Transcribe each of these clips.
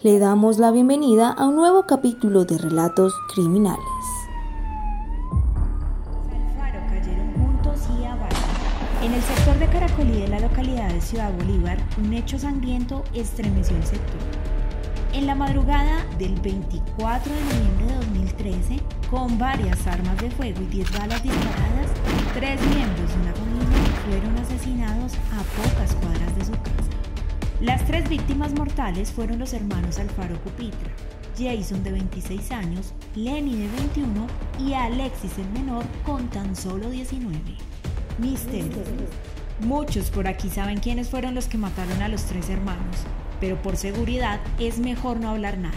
Le damos la bienvenida a un nuevo capítulo de Relatos Criminales. Alfaro cayeron juntos y abajo. En el sector de Caracolí de la localidad de Ciudad Bolívar, un hecho sangriento estremeció el sector. En la madrugada del 24 de noviembre de 2013, con varias armas de fuego y 10 balas disparadas, tres miembros de una familia fueron asesinados a Las tres víctimas mortales fueron los hermanos Alfaro Cupitra, Jason de 26 años, Lenny de 21 y Alexis el menor con tan solo 19. Misterio. Muchos por aquí saben quiénes fueron los que mataron a los tres hermanos, pero por seguridad es mejor no hablar nada.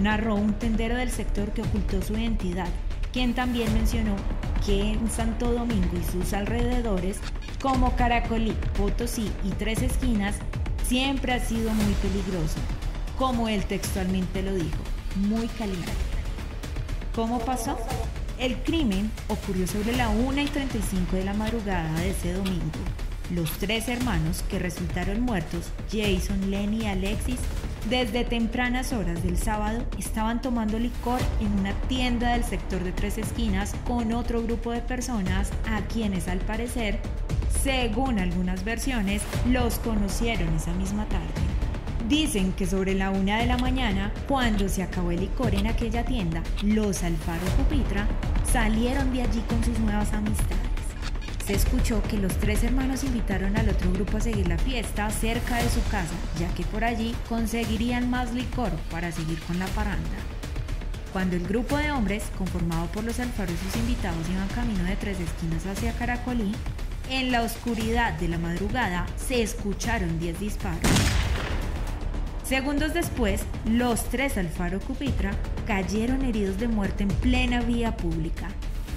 Narró un tendero del sector que ocultó su identidad, quien también mencionó que en Santo Domingo y sus alrededores, como Caracolí, Potosí y Tres Esquinas, siempre ha sido muy peligroso, como él textualmente lo dijo, muy caliente. ¿Cómo pasó? El crimen ocurrió sobre la 1 y 35 de la madrugada de ese domingo. Los tres hermanos que resultaron muertos, Jason, Lenny y Alexis, desde tempranas horas del sábado estaban tomando licor en una tienda del sector de Tres Esquinas con otro grupo de personas a quienes al parecer según algunas versiones, los conocieron esa misma tarde. Dicen que sobre la una de la mañana, cuando se acabó el licor en aquella tienda, los Alfaro Cupitra salieron de allí con sus nuevas amistades. Se escuchó que los tres hermanos invitaron al otro grupo a seguir la fiesta cerca de su casa, ya que por allí conseguirían más licor para seguir con la parranda. Cuando el grupo de hombres, conformado por los Alfaro y sus invitados, iban camino de tres esquinas hacia Caracolí, en la oscuridad de la madrugada se escucharon 10 disparos. Segundos después, los tres Alfaro Cupitra cayeron heridos de muerte en plena vía pública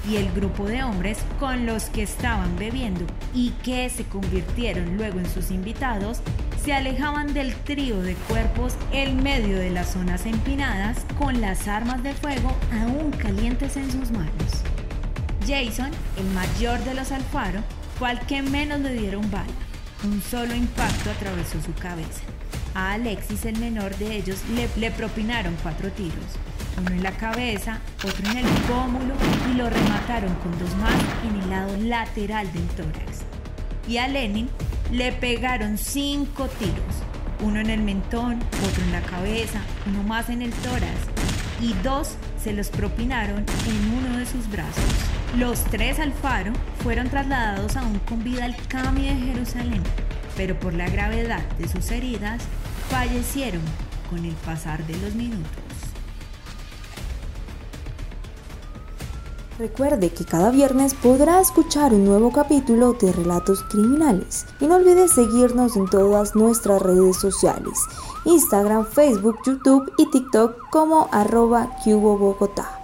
y el grupo de hombres con los que estaban bebiendo y que se convirtieron luego en sus invitados se alejaban del trío de cuerpos en medio de las zonas empinadas con las armas de fuego aún calientes en sus manos. Jason, el mayor de los Alfaro, fue al que menos le dieron bala. Un solo impacto atravesó su cabeza. A Alexis, el menor de ellos, le, le propinaron cuatro tiros. Uno en la cabeza, otro en el pómulo y lo remataron con dos más en el lado lateral del tórax. Y a Lenin le pegaron cinco tiros. Uno en el mentón, otro en la cabeza, uno más en el tórax y dos se los propinaron en uno de sus brazos. Los tres Alfaro fueron trasladados aún con vida al CAMI de Jerusalén, pero por la gravedad de sus heridas fallecieron con el pasar de los minutos. Recuerde que cada viernes podrá escuchar un nuevo capítulo de Relatos Criminales y no olvide seguirnos en todas nuestras redes sociales, Instagram, Facebook, YouTube y TikTok como arroba Bogotá.